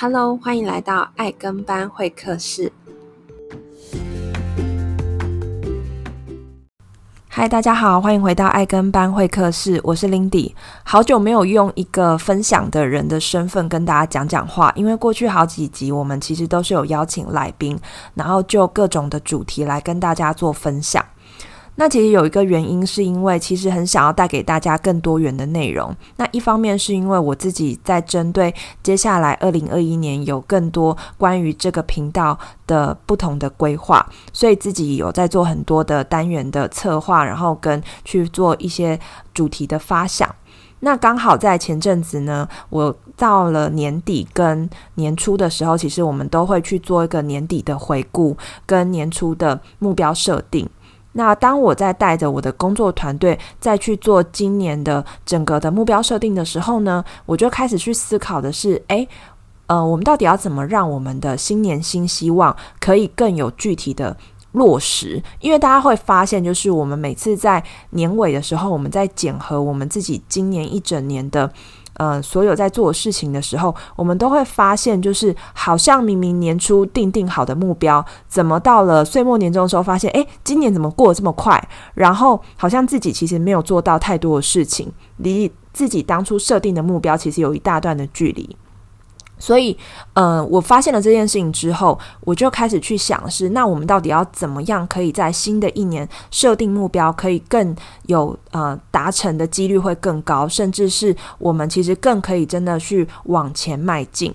Hello，欢迎来到爱跟班会客室。嗨，大家好，欢迎回到爱跟班会客室，我是 Lindy。好久没有用一个分享的人的身份跟大家讲讲话，因为过去好几集我们其实都是有邀请来宾，然后就各种的主题来跟大家做分享。那其实有一个原因，是因为其实很想要带给大家更多元的内容。那一方面是因为我自己在针对接下来二零二一年有更多关于这个频道的不同的规划，所以自己有在做很多的单元的策划，然后跟去做一些主题的发想。那刚好在前阵子呢，我到了年底跟年初的时候，其实我们都会去做一个年底的回顾跟年初的目标设定。那当我在带着我的工作团队再去做今年的整个的目标设定的时候呢，我就开始去思考的是，诶，呃，我们到底要怎么让我们的新年新希望可以更有具体的落实？因为大家会发现，就是我们每次在年尾的时候，我们在检核我们自己今年一整年的。呃，所有在做事情的时候，我们都会发现，就是好像明明年初定定好的目标，怎么到了岁末年终的时候，发现，哎，今年怎么过得这么快？然后好像自己其实没有做到太多的事情，离自己当初设定的目标其实有一大段的距离。所以，呃，我发现了这件事情之后，我就开始去想是，那我们到底要怎么样可以在新的一年设定目标，可以更有呃达成的几率会更高，甚至是我们其实更可以真的去往前迈进。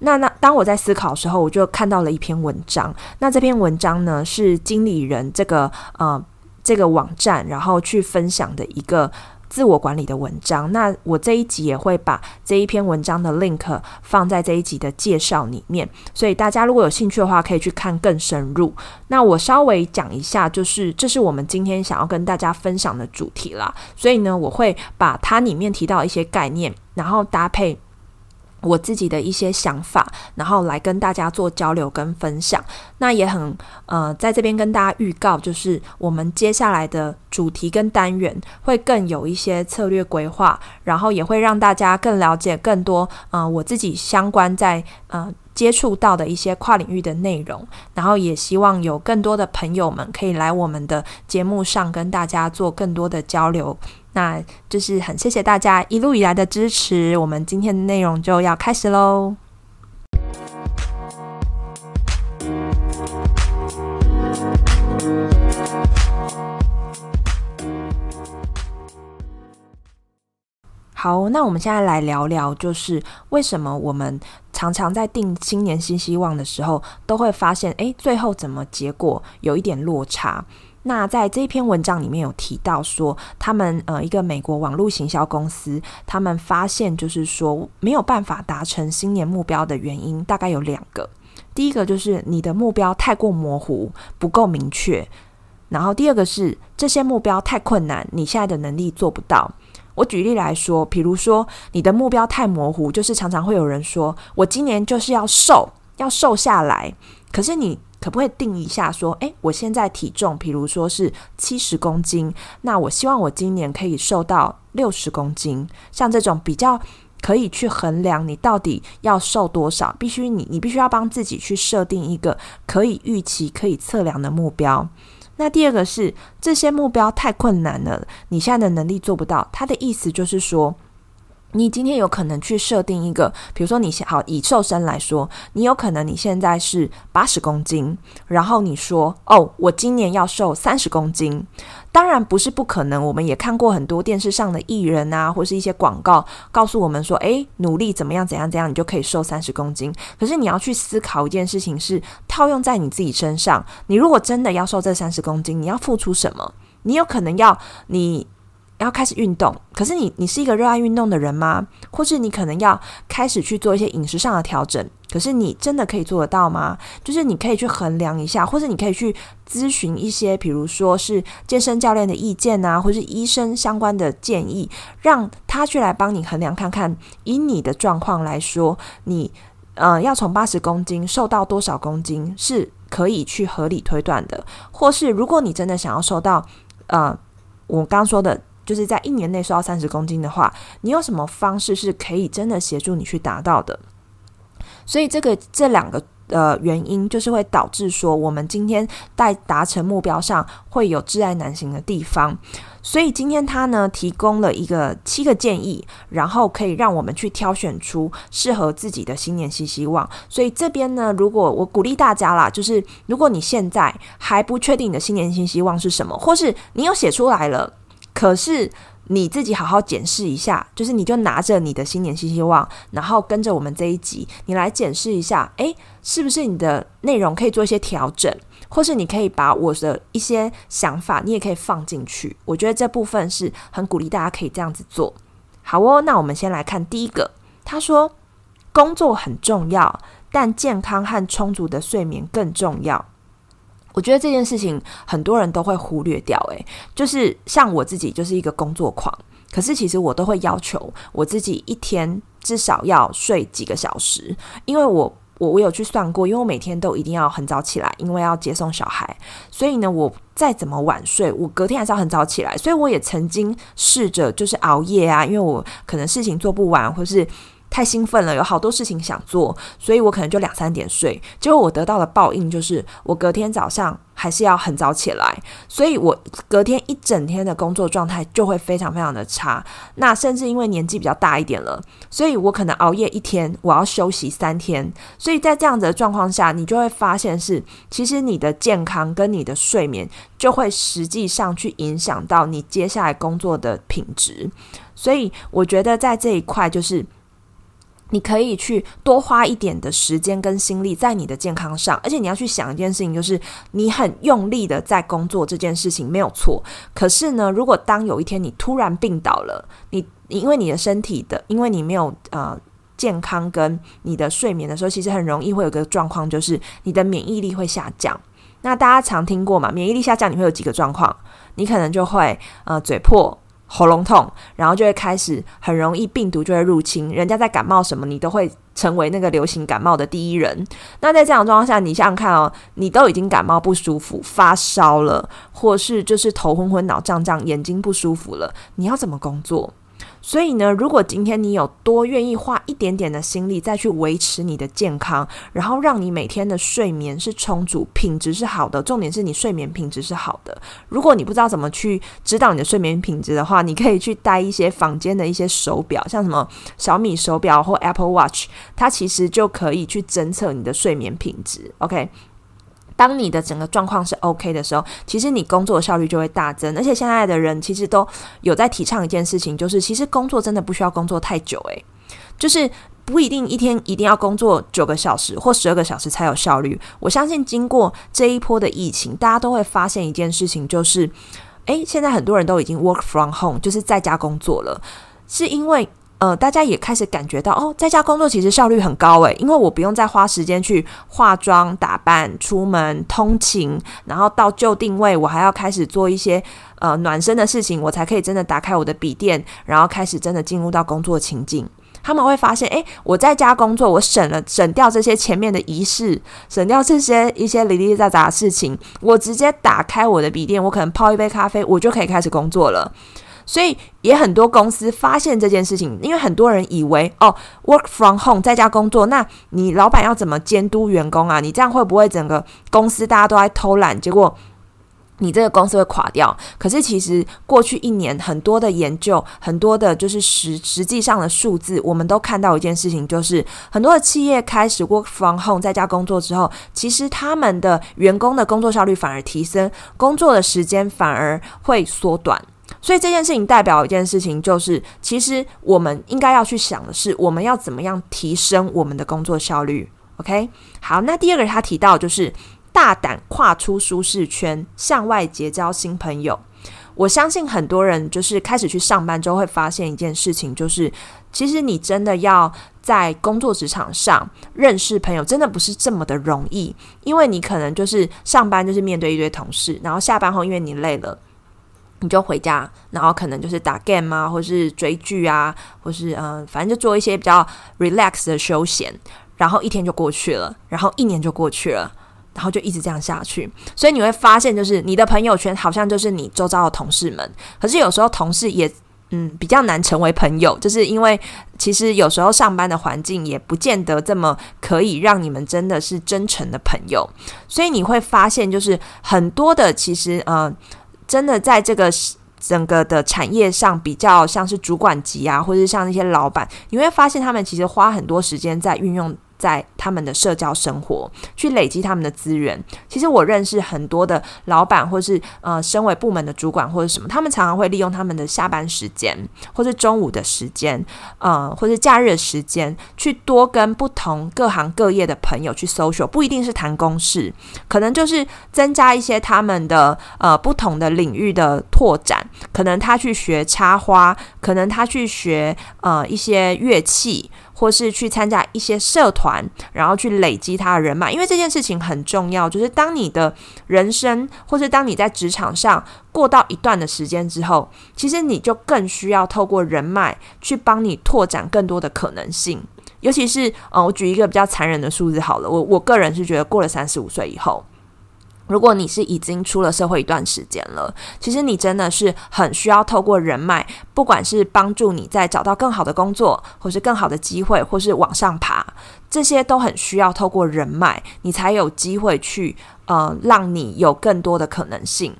那那当我在思考的时候，我就看到了一篇文章。那这篇文章呢，是经理人这个呃这个网站，然后去分享的一个。自我管理的文章，那我这一集也会把这一篇文章的 link 放在这一集的介绍里面，所以大家如果有兴趣的话，可以去看更深入。那我稍微讲一下，就是这是我们今天想要跟大家分享的主题啦。所以呢，我会把它里面提到一些概念，然后搭配。我自己的一些想法，然后来跟大家做交流跟分享。那也很呃，在这边跟大家预告，就是我们接下来的主题跟单元会更有一些策略规划，然后也会让大家更了解更多呃我自己相关在呃接触到的一些跨领域的内容。然后也希望有更多的朋友们可以来我们的节目上跟大家做更多的交流。那就是很谢谢大家一路以来的支持，我们今天的内容就要开始喽。好，那我们现在来聊聊，就是为什么我们常常在定新年新希望的时候，都会发现，诶，最后怎么结果有一点落差。那在这一篇文章里面有提到说，他们呃一个美国网络行销公司，他们发现就是说没有办法达成新年目标的原因大概有两个。第一个就是你的目标太过模糊，不够明确。然后第二个是这些目标太困难，你现在的能力做不到。我举例来说，比如说你的目标太模糊，就是常常会有人说我今年就是要瘦，要瘦下来，可是你。可不可以定一下说，诶，我现在体重，比如说是七十公斤，那我希望我今年可以瘦到六十公斤。像这种比较可以去衡量你到底要瘦多少，必须你你必须要帮自己去设定一个可以预期、可以测量的目标。那第二个是这些目标太困难了，你现在的能力做不到。他的意思就是说。你今天有可能去设定一个，比如说你想好以瘦身来说，你有可能你现在是八十公斤，然后你说哦，我今年要瘦三十公斤。当然不是不可能，我们也看过很多电视上的艺人啊，或是一些广告，告诉我们说，诶，努力怎么样怎样怎样，你就可以瘦三十公斤。可是你要去思考一件事情是，套用在你自己身上，你如果真的要瘦这三十公斤，你要付出什么？你有可能要你。要开始运动，可是你你是一个热爱运动的人吗？或是你可能要开始去做一些饮食上的调整，可是你真的可以做得到吗？就是你可以去衡量一下，或是你可以去咨询一些，比如说是健身教练的意见啊，或是医生相关的建议，让他去来帮你衡量看看，以你的状况来说，你呃要从八十公斤瘦到多少公斤是可以去合理推断的，或是如果你真的想要瘦到呃我刚说的。就是在一年内瘦到三十公斤的话，你有什么方式是可以真的协助你去达到的？所以这个这两个呃原因，就是会导致说我们今天在达成目标上会有挚爱难行的地方。所以今天他呢提供了一个七个建议，然后可以让我们去挑选出适合自己的新年新希望。所以这边呢，如果我鼓励大家啦，就是如果你现在还不确定你的新年新希望是什么，或是你有写出来了，可是你自己好好检视一下，就是你就拿着你的新年新希望，然后跟着我们这一集，你来检视一下，诶，是不是你的内容可以做一些调整？或是你可以把我的一些想法，你也可以放进去。我觉得这部分是很鼓励大家可以这样子做。好哦，那我们先来看第一个。他说，工作很重要，但健康和充足的睡眠更重要。我觉得这件事情很多人都会忽略掉。诶，就是像我自己就是一个工作狂，可是其实我都会要求我自己一天至少要睡几个小时，因为我。我我有去算过，因为我每天都一定要很早起来，因为要接送小孩，所以呢，我再怎么晚睡，我隔天还是要很早起来。所以我也曾经试着就是熬夜啊，因为我可能事情做不完，或是。太兴奋了，有好多事情想做，所以我可能就两三点睡。结果我得到的报应就是，我隔天早上还是要很早起来，所以我隔天一整天的工作状态就会非常非常的差。那甚至因为年纪比较大一点了，所以我可能熬夜一天，我要休息三天。所以在这样子的状况下，你就会发现是，其实你的健康跟你的睡眠就会实际上去影响到你接下来工作的品质。所以我觉得在这一块就是。你可以去多花一点的时间跟心力在你的健康上，而且你要去想一件事情，就是你很用力的在工作这件事情没有错。可是呢，如果当有一天你突然病倒了，你因为你的身体的，因为你没有呃健康跟你的睡眠的时候，其实很容易会有个状况，就是你的免疫力会下降。那大家常听过嘛？免疫力下降你会有几个状况？你可能就会呃嘴破。喉咙痛，然后就会开始很容易病毒就会入侵。人家在感冒什么，你都会成为那个流行感冒的第一人。那在这样状况下，你想想看哦，你都已经感冒不舒服、发烧了，或是就是头昏昏、脑胀胀、眼睛不舒服了，你要怎么工作？所以呢，如果今天你有多愿意花一点点的心力再去维持你的健康，然后让你每天的睡眠是充足、品质是好的，重点是你睡眠品质是好的。如果你不知道怎么去知道你的睡眠品质的话，你可以去戴一些房间的一些手表，像什么小米手表或 Apple Watch，它其实就可以去侦测你的睡眠品质。OK。当你的整个状况是 OK 的时候，其实你工作效率就会大增。而且现在的人其实都有在提倡一件事情，就是其实工作真的不需要工作太久，诶，就是不一定一天一定要工作九个小时或十二个小时才有效率。我相信经过这一波的疫情，大家都会发现一件事情，就是，诶，现在很多人都已经 work from home，就是在家工作了，是因为。呃，大家也开始感觉到哦，在家工作其实效率很高诶，因为我不用再花时间去化妆打扮、出门通勤，然后到就定位，我还要开始做一些呃暖身的事情，我才可以真的打开我的笔电，然后开始真的进入到工作情境。他们会发现，诶，我在家工作，我省了省掉这些前面的仪式，省掉这些一些零零杂杂的事情，我直接打开我的笔电，我可能泡一杯咖啡，我就可以开始工作了。所以也很多公司发现这件事情，因为很多人以为哦，work from home 在家工作，那你老板要怎么监督员工啊？你这样会不会整个公司大家都在偷懒？结果你这个公司会垮掉。可是其实过去一年很多的研究，很多的就是实实际上的数字，我们都看到一件事情，就是很多的企业开始 work from home 在家工作之后，其实他们的员工的工作效率反而提升，工作的时间反而会缩短。所以这件事情代表一件事情，就是其实我们应该要去想的是，我们要怎么样提升我们的工作效率。OK，好，那第二个他提到就是大胆跨出舒适圈，向外结交新朋友。我相信很多人就是开始去上班之后会发现一件事情，就是其实你真的要在工作职场上认识朋友，真的不是这么的容易，因为你可能就是上班就是面对一堆同事，然后下班后因为你累了。你就回家，然后可能就是打 game 啊，或是追剧啊，或是嗯、反正就做一些比较 relax 的休闲，然后一天就过去了，然后一年就过去了，然后就一直这样下去。所以你会发现，就是你的朋友圈好像就是你周遭的同事们，可是有时候同事也嗯，比较难成为朋友，就是因为其实有时候上班的环境也不见得这么可以让你们真的是真诚的朋友，所以你会发现，就是很多的其实，呃，真的在这个整个的产业上比较像是主管级啊，或者像那些老板，你会发现他们其实花很多时间在运用。在他们的社交生活，去累积他们的资源。其实我认识很多的老板，或是呃，身为部门的主管或者什么，他们常常会利用他们的下班时间，或是中午的时间，呃，或是假日的时间，去多跟不同各行各业的朋友去 social，不一定是谈公事，可能就是增加一些他们的呃不同的领域的拓展。可能他去学插花，可能他去学呃一些乐器。或是去参加一些社团，然后去累积他的人脉，因为这件事情很重要。就是当你的人生，或是当你在职场上过到一段的时间之后，其实你就更需要透过人脉去帮你拓展更多的可能性。尤其是，呃，我举一个比较残忍的数字好了，我我个人是觉得过了三十五岁以后。如果你是已经出了社会一段时间了，其实你真的是很需要透过人脉，不管是帮助你在找到更好的工作，或是更好的机会，或是往上爬，这些都很需要透过人脉，你才有机会去，呃，让你有更多的可能性。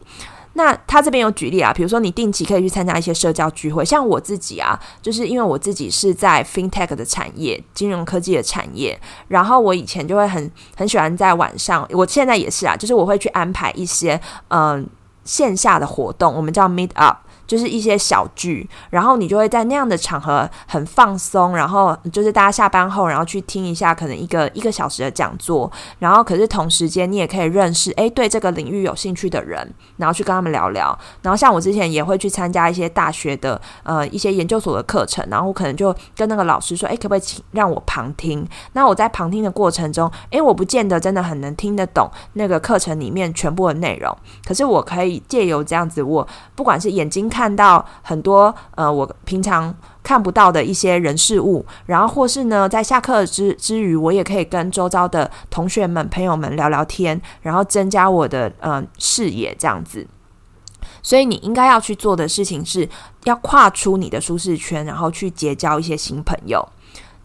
那他这边有举例啊，比如说你定期可以去参加一些社交聚会，像我自己啊，就是因为我自己是在 FinTech 的产业，金融科技的产业，然后我以前就会很很喜欢在晚上，我现在也是啊，就是我会去安排一些嗯、线下的活动，我们叫 Meet Up。就是一些小聚，然后你就会在那样的场合很放松，然后就是大家下班后，然后去听一下可能一个一个小时的讲座，然后可是同时间你也可以认识诶对这个领域有兴趣的人，然后去跟他们聊聊。然后像我之前也会去参加一些大学的呃一些研究所的课程，然后可能就跟那个老师说，诶可不可以请让我旁听？那我在旁听的过程中，诶我不见得真的很能听得懂那个课程里面全部的内容，可是我可以借由这样子，我不管是眼睛看。看到很多呃，我平常看不到的一些人事物，然后或是呢，在下课之之余，我也可以跟周遭的同学们、朋友们聊聊天，然后增加我的呃视野，这样子。所以你应该要去做的事情是要跨出你的舒适圈，然后去结交一些新朋友。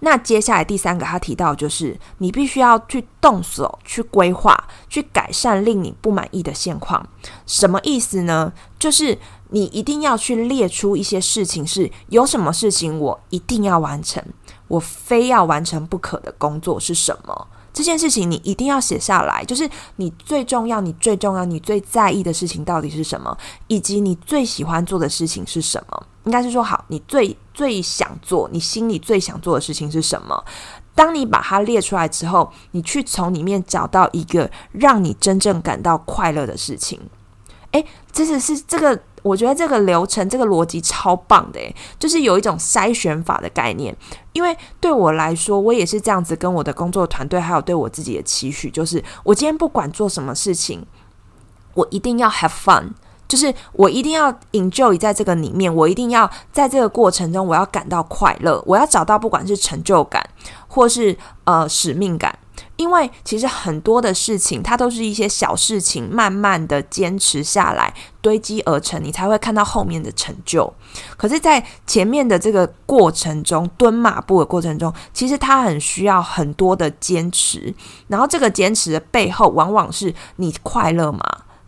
那接下来第三个，他提到就是你必须要去动手去规划，去改善令你不满意的现况。什么意思呢？就是你一定要去列出一些事情，是有什么事情我一定要完成，我非要完成不可的工作是什么？这件事情你一定要写下来，就是你最重要、你最重要、你最在意的事情到底是什么，以及你最喜欢做的事情是什么。应该是说，好，你最最想做，你心里最想做的事情是什么？当你把它列出来之后，你去从里面找到一个让你真正感到快乐的事情。诶，这是是这个。我觉得这个流程，这个逻辑超棒的，就是有一种筛选法的概念。因为对我来说，我也是这样子跟我的工作团队，还有对我自己的期许，就是我今天不管做什么事情，我一定要 have fun，就是我一定要 enjoy 在这个里面，我一定要在这个过程中，我要感到快乐，我要找到不管是成就感，或是呃使命感。因为其实很多的事情，它都是一些小事情，慢慢的坚持下来，堆积而成，你才会看到后面的成就。可是，在前面的这个过程中，蹲马步的过程中，其实它很需要很多的坚持。然后，这个坚持的背后，往往是你快乐吗？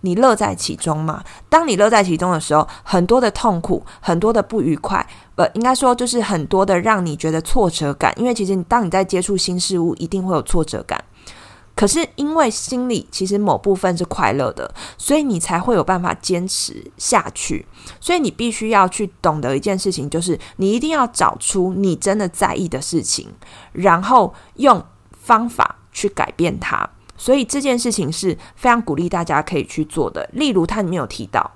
你乐在其中吗？当你乐在其中的时候，很多的痛苦，很多的不愉快。呃，应该说就是很多的让你觉得挫折感，因为其实当你在接触新事物，一定会有挫折感。可是因为心里其实某部分是快乐的，所以你才会有办法坚持下去。所以你必须要去懂得一件事情，就是你一定要找出你真的在意的事情，然后用方法去改变它。所以这件事情是非常鼓励大家可以去做的。例如，他里面有提到。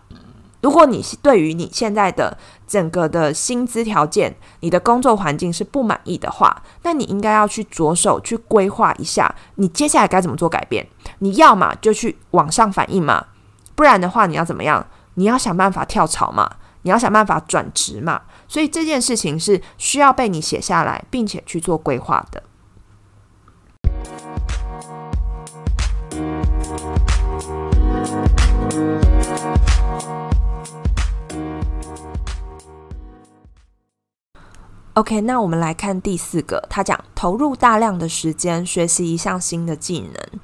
如果你对于你现在的整个的薪资条件、你的工作环境是不满意的话，那你应该要去着手去规划一下，你接下来该怎么做改变。你要嘛就去往上反映嘛，不然的话你要怎么样？你要想办法跳槽嘛，你要想办法转职嘛。所以这件事情是需要被你写下来，并且去做规划的。OK，那我们来看第四个，他讲投入大量的时间学习一项新的技能。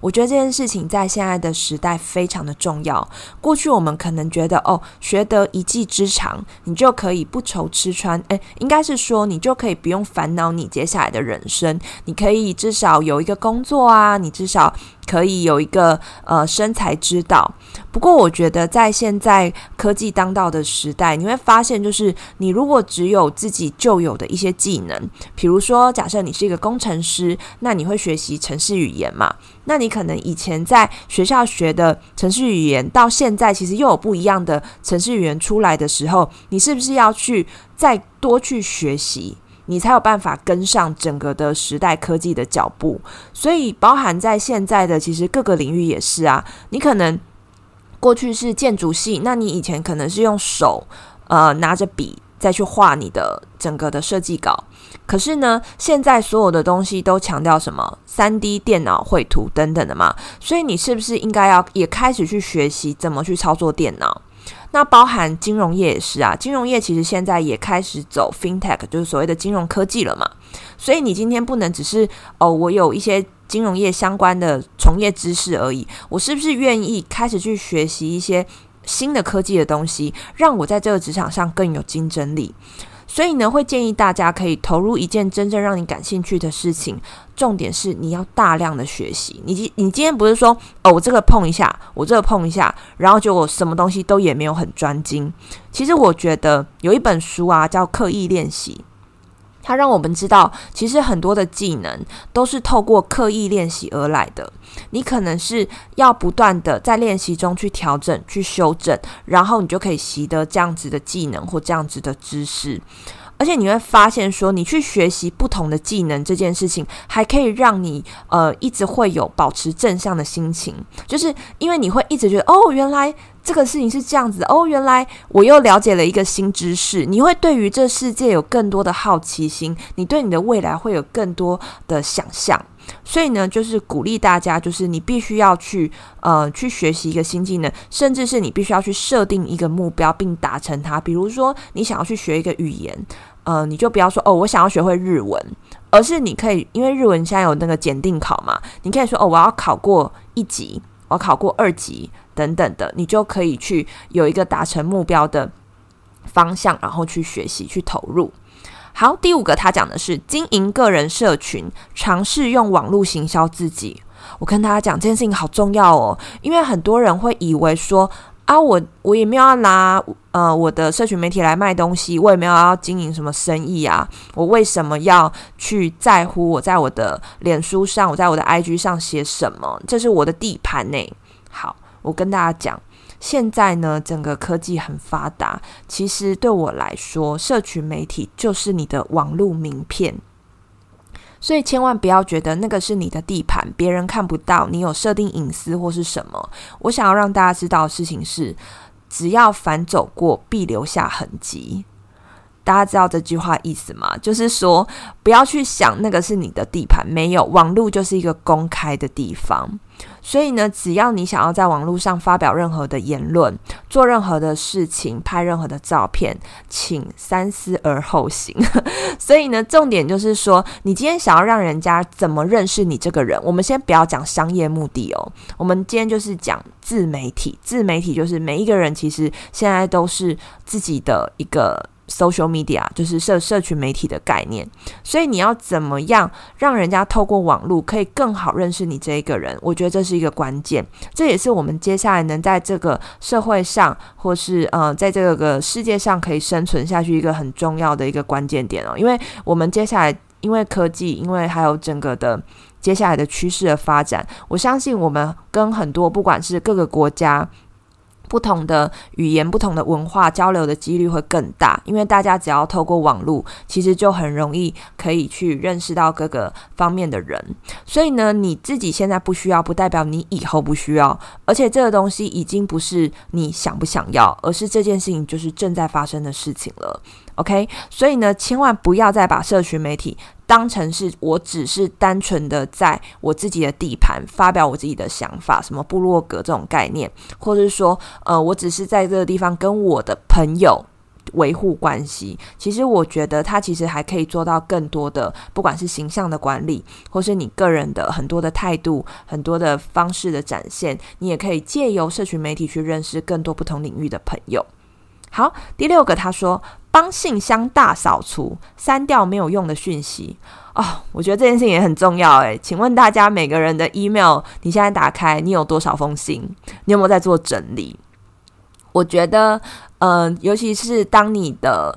我觉得这件事情在现在的时代非常的重要。过去我们可能觉得，哦，学得一技之长，你就可以不愁吃穿。诶，应该是说你就可以不用烦恼你接下来的人生，你可以至少有一个工作啊，你至少。可以有一个呃生财之道，不过我觉得在现在科技当道的时代，你会发现，就是你如果只有自己旧有的一些技能，比如说假设你是一个工程师，那你会学习程式语言嘛？那你可能以前在学校学的程式语言，到现在其实又有不一样的程式语言出来的时候，你是不是要去再多去学习？你才有办法跟上整个的时代科技的脚步，所以包含在现在的其实各个领域也是啊。你可能过去是建筑系，那你以前可能是用手呃拿着笔再去画你的整个的设计稿，可是呢，现在所有的东西都强调什么三 D 电脑绘图等等的嘛，所以你是不是应该要也开始去学习怎么去操作电脑？那包含金融业也是啊，金融业其实现在也开始走 FinTech，就是所谓的金融科技了嘛。所以你今天不能只是哦，我有一些金融业相关的从业知识而已，我是不是愿意开始去学习一些新的科技的东西，让我在这个职场上更有竞争力？所以呢，会建议大家可以投入一件真正让你感兴趣的事情。重点是你要大量的学习。你今你今天不是说哦，我这个碰一下，我这个碰一下，然后就我什么东西都也没有很专精。其实我觉得有一本书啊，叫《刻意练习》。它让我们知道，其实很多的技能都是透过刻意练习而来的。你可能是要不断的在练习中去调整、去修正，然后你就可以习得这样子的技能或这样子的知识。而且你会发现，说你去学习不同的技能这件事情，还可以让你呃一直会有保持正向的心情，就是因为你会一直觉得哦，原来这个事情是这样子，哦，原来我又了解了一个新知识。你会对于这世界有更多的好奇心，你对你的未来会有更多的想象。所以呢，就是鼓励大家，就是你必须要去呃去学习一个新技能，甚至是你必须要去设定一个目标并达成它。比如说，你想要去学一个语言。呃，你就不要说哦，我想要学会日文，而是你可以，因为日文现在有那个检定考嘛，你可以说哦，我要考过一级，我考过二级等等的，你就可以去有一个达成目标的方向，然后去学习去投入。好，第五个他讲的是经营个人社群，尝试用网络行销自己。我跟大家讲这件事情好重要哦，因为很多人会以为说。啊，我我也没有要拿呃我的社群媒体来卖东西，我也没有要经营什么生意啊，我为什么要去在乎我在我的脸书上，我在我的 IG 上写什么？这是我的地盘呢。好，我跟大家讲，现在呢，整个科技很发达，其实对我来说，社群媒体就是你的网络名片。所以千万不要觉得那个是你的地盘，别人看不到，你有设定隐私或是什么。我想要让大家知道的事情是，只要凡走过，必留下痕迹。大家知道这句话意思吗？就是说，不要去想那个是你的地盘，没有，网络就是一个公开的地方。所以呢，只要你想要在网络上发表任何的言论，做任何的事情，拍任何的照片，请三思而后行。所以呢，重点就是说，你今天想要让人家怎么认识你这个人，我们先不要讲商业目的哦。我们今天就是讲自媒体，自媒体就是每一个人其实现在都是自己的一个。Social media 就是社社群媒体的概念，所以你要怎么样让人家透过网络可以更好认识你这一个人？我觉得这是一个关键，这也是我们接下来能在这个社会上，或是呃，在这个世界上可以生存下去一个很重要的一个关键点哦。因为我们接下来因为科技，因为还有整个的接下来的趋势的发展，我相信我们跟很多不管是各个国家。不同的语言、不同的文化交流的几率会更大，因为大家只要透过网络，其实就很容易可以去认识到各个方面的人。所以呢，你自己现在不需要，不代表你以后不需要。而且这个东西已经不是你想不想要，而是这件事情就是正在发生的事情了。OK，所以呢，千万不要再把社群媒体当成是我只是单纯的在我自己的地盘发表我自己的想法，什么部落格这种概念，或者是说，呃，我只是在这个地方跟我的朋友维护关系。其实我觉得他其实还可以做到更多的，不管是形象的管理，或是你个人的很多的态度、很多的方式的展现，你也可以借由社群媒体去认识更多不同领域的朋友。好，第六个他说，帮信箱大扫除，删掉没有用的讯息。哦，我觉得这件事情也很重要。诶，请问大家每个人的 email，你现在打开，你有多少封信？你有没有在做整理？我觉得，嗯、呃，尤其是当你的。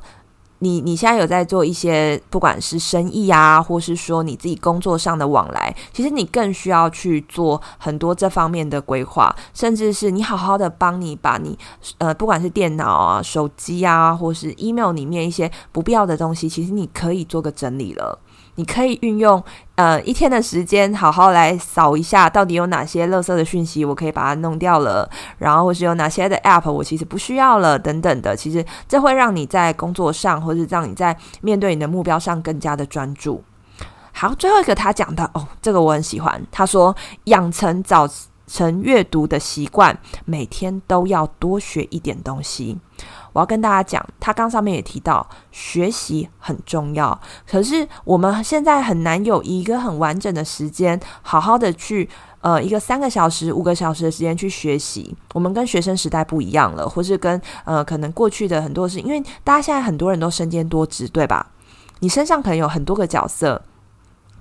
你你现在有在做一些，不管是生意啊，或是说你自己工作上的往来，其实你更需要去做很多这方面的规划，甚至是你好好的帮你把你呃，不管是电脑啊、手机啊，或是 email 里面一些不必要的东西，其实你可以做个整理了。你可以运用呃一天的时间，好好来扫一下，到底有哪些垃圾的讯息，我可以把它弄掉了，然后或是有哪些的 app 我其实不需要了，等等的。其实这会让你在工作上，或是让你在面对你的目标上更加的专注。好，最后一个他讲的哦，这个我很喜欢。他说养成早晨阅读的习惯，每天都要多学一点东西。我要跟大家讲，他刚上面也提到学习很重要，可是我们现在很难有一个很完整的时间，好好的去呃一个三个小时、五个小时的时间去学习。我们跟学生时代不一样了，或是跟呃可能过去的很多事，因为大家现在很多人都身兼多职，对吧？你身上可能有很多个角色。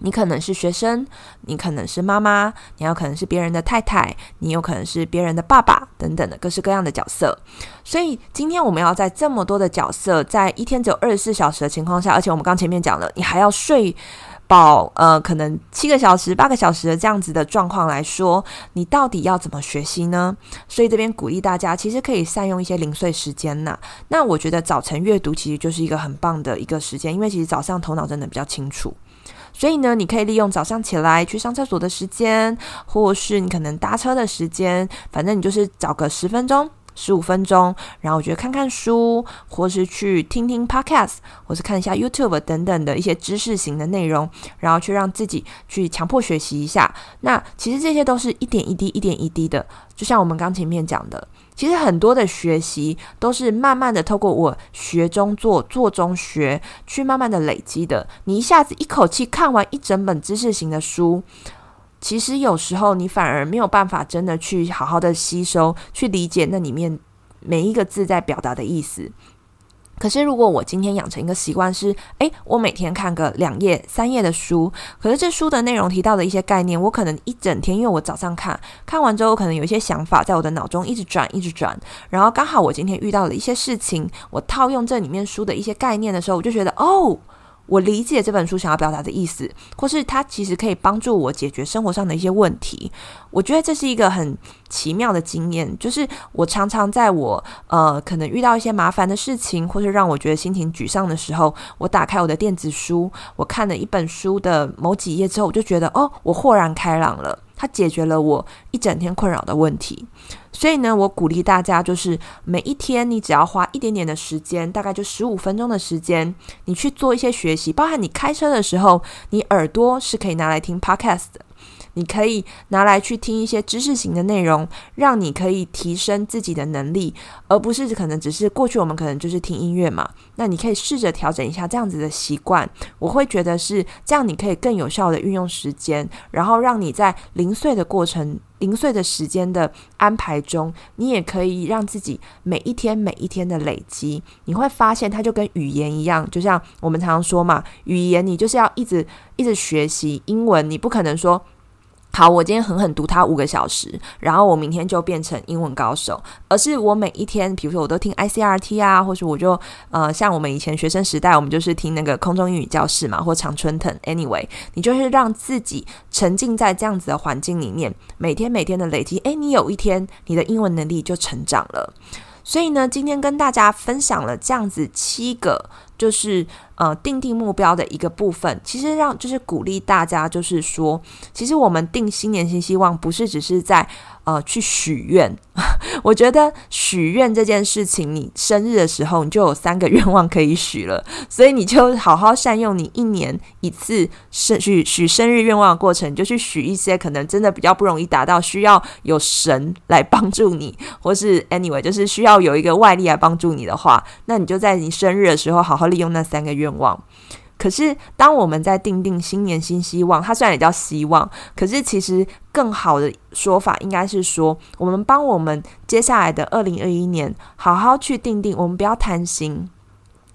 你可能是学生，你可能是妈妈，你有可能是别人的太太，你有可能是别人的爸爸，等等的各式各样的角色。所以今天我们要在这么多的角色，在一天只有二十四小时的情况下，而且我们刚前面讲了，你还要睡饱，呃，可能七个小时、八个小时的这样子的状况来说，你到底要怎么学习呢？所以这边鼓励大家，其实可以善用一些零碎时间呐。那我觉得早晨阅读其实就是一个很棒的一个时间，因为其实早上头脑真的比较清楚。所以呢，你可以利用早上起来去上厕所的时间，或是你可能搭车的时间，反正你就是找个十分钟、十五分钟，然后我觉得看看书，或是去听听 podcast，或是看一下 YouTube 等等的一些知识型的内容，然后去让自己去强迫学习一下。那其实这些都是一点一滴、一点一滴的，就像我们刚前面讲的。其实很多的学习都是慢慢的透过我学中做，做中学，去慢慢的累积的。你一下子一口气看完一整本知识型的书，其实有时候你反而没有办法真的去好好的吸收，去理解那里面每一个字在表达的意思。可是，如果我今天养成一个习惯是，诶，我每天看个两页、三页的书，可是这书的内容提到的一些概念，我可能一整天，因为我早上看，看完之后，可能有一些想法在我的脑中一直转、一直转，然后刚好我今天遇到了一些事情，我套用这里面书的一些概念的时候，我就觉得，哦。我理解这本书想要表达的意思，或是它其实可以帮助我解决生活上的一些问题。我觉得这是一个很奇妙的经验，就是我常常在我呃可能遇到一些麻烦的事情，或是让我觉得心情沮丧的时候，我打开我的电子书，我看了一本书的某几页之后，我就觉得哦，我豁然开朗了。它解决了我一整天困扰的问题，所以呢，我鼓励大家，就是每一天你只要花一点点的时间，大概就十五分钟的时间，你去做一些学习，包含你开车的时候，你耳朵是可以拿来听 podcast 的。你可以拿来去听一些知识型的内容，让你可以提升自己的能力，而不是可能只是过去我们可能就是听音乐嘛。那你可以试着调整一下这样子的习惯，我会觉得是这样，你可以更有效的运用时间，然后让你在零碎的过程、零碎的时间的安排中，你也可以让自己每一天每一天的累积，你会发现它就跟语言一样，就像我们常常说嘛，语言你就是要一直一直学习英文，你不可能说。好，我今天狠狠读它五个小时，然后我明天就变成英文高手。而是我每一天，比如说我都听 ICRT 啊，或是我就呃，像我们以前学生时代，我们就是听那个空中英语教室嘛，或常春藤。Anyway，你就是让自己沉浸在这样子的环境里面，每天每天的累积，诶，你有一天你的英文能力就成长了。所以呢，今天跟大家分享了这样子七个。就是呃定定目标的一个部分，其实让就是鼓励大家，就是说，其实我们定新年新希望，不是只是在。呃，去许愿，我觉得许愿这件事情，你生日的时候你就有三个愿望可以许了，所以你就好好善用你一年一次生许许生日愿望的过程，就去许一些可能真的比较不容易达到，需要有神来帮助你，或是 anyway，就是需要有一个外力来帮助你的话，那你就在你生日的时候好好利用那三个愿望。可是，当我们在定定新年新希望，它虽然也叫希望，可是其实更好的说法应该是说，我们帮我们接下来的二零二一年好好去定定，我们不要贪心，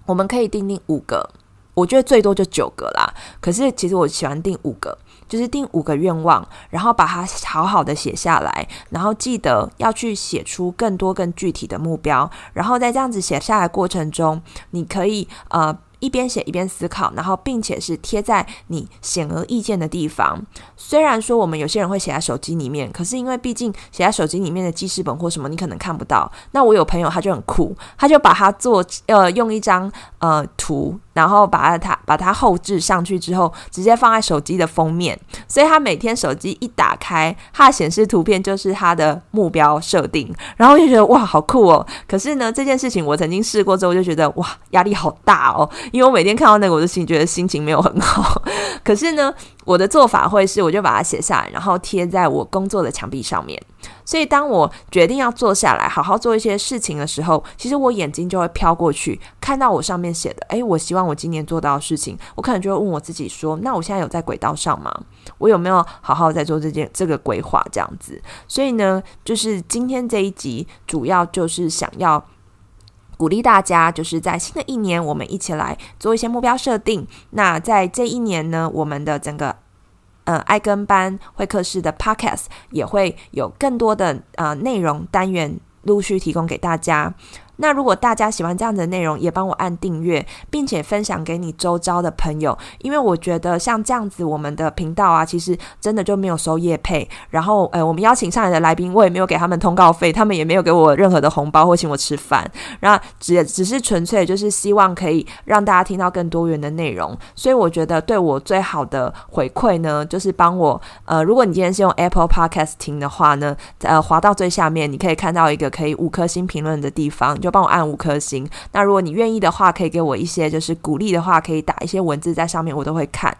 我们可以定定五个，我觉得最多就九个啦。可是其实我喜欢定五个，就是定五个愿望，然后把它好好的写下来，然后记得要去写出更多更具体的目标，然后在这样子写下来过程中，你可以呃。一边写一边思考，然后并且是贴在你显而易见的地方。虽然说我们有些人会写在手机里面，可是因为毕竟写在手机里面的记事本或什么，你可能看不到。那我有朋友他就很酷，他就把它做呃用一张呃图。然后把它把它后置上去之后，直接放在手机的封面，所以他每天手机一打开，它显示图片就是他的目标设定，然后就觉得哇，好酷哦！可是呢，这件事情我曾经试过之后，就觉得哇，压力好大哦，因为我每天看到那个，我就心觉得心情没有很好。可是呢，我的做法会是，我就把它写下来，然后贴在我工作的墙壁上面。所以，当我决定要坐下来好好做一些事情的时候，其实我眼睛就会飘过去，看到我上面写的，诶，我希望我今年做到的事情，我可能就会问我自己说：那我现在有在轨道上吗？我有没有好好在做这件这个规划？这样子。所以呢，就是今天这一集主要就是想要鼓励大家，就是在新的一年，我们一起来做一些目标设定。那在这一年呢，我们的整个。呃，爱跟班会客室的 Podcast 也会有更多的呃内容单元陆续提供给大家。那如果大家喜欢这样的内容，也帮我按订阅，并且分享给你周遭的朋友，因为我觉得像这样子，我们的频道啊，其实真的就没有收业配。然后，呃，我们邀请上来的来宾，我也没有给他们通告费，他们也没有给我任何的红包或请我吃饭。然后只只是纯粹就是希望可以让大家听到更多元的内容。所以我觉得对我最好的回馈呢，就是帮我，呃，如果你今天是用 Apple Podcast 听的话呢，呃，滑到最下面，你可以看到一个可以五颗星评论的地方。就帮我按五颗星。那如果你愿意的话，可以给我一些就是鼓励的话，可以打一些文字在上面，我都会看。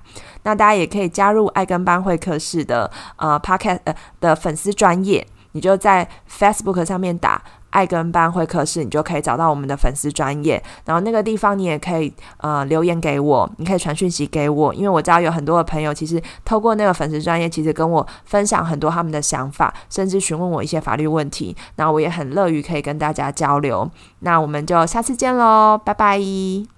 那大家也可以加入爱跟班会课室的呃 Podcast 呃的粉丝专业，你就在 Facebook 上面打。爱跟班会客室，你就可以找到我们的粉丝专业，然后那个地方你也可以呃留言给我，你可以传讯息给我，因为我知道有很多的朋友其实透过那个粉丝专业，其实跟我分享很多他们的想法，甚至询问我一些法律问题，那我也很乐于可以跟大家交流。那我们就下次见喽，拜拜。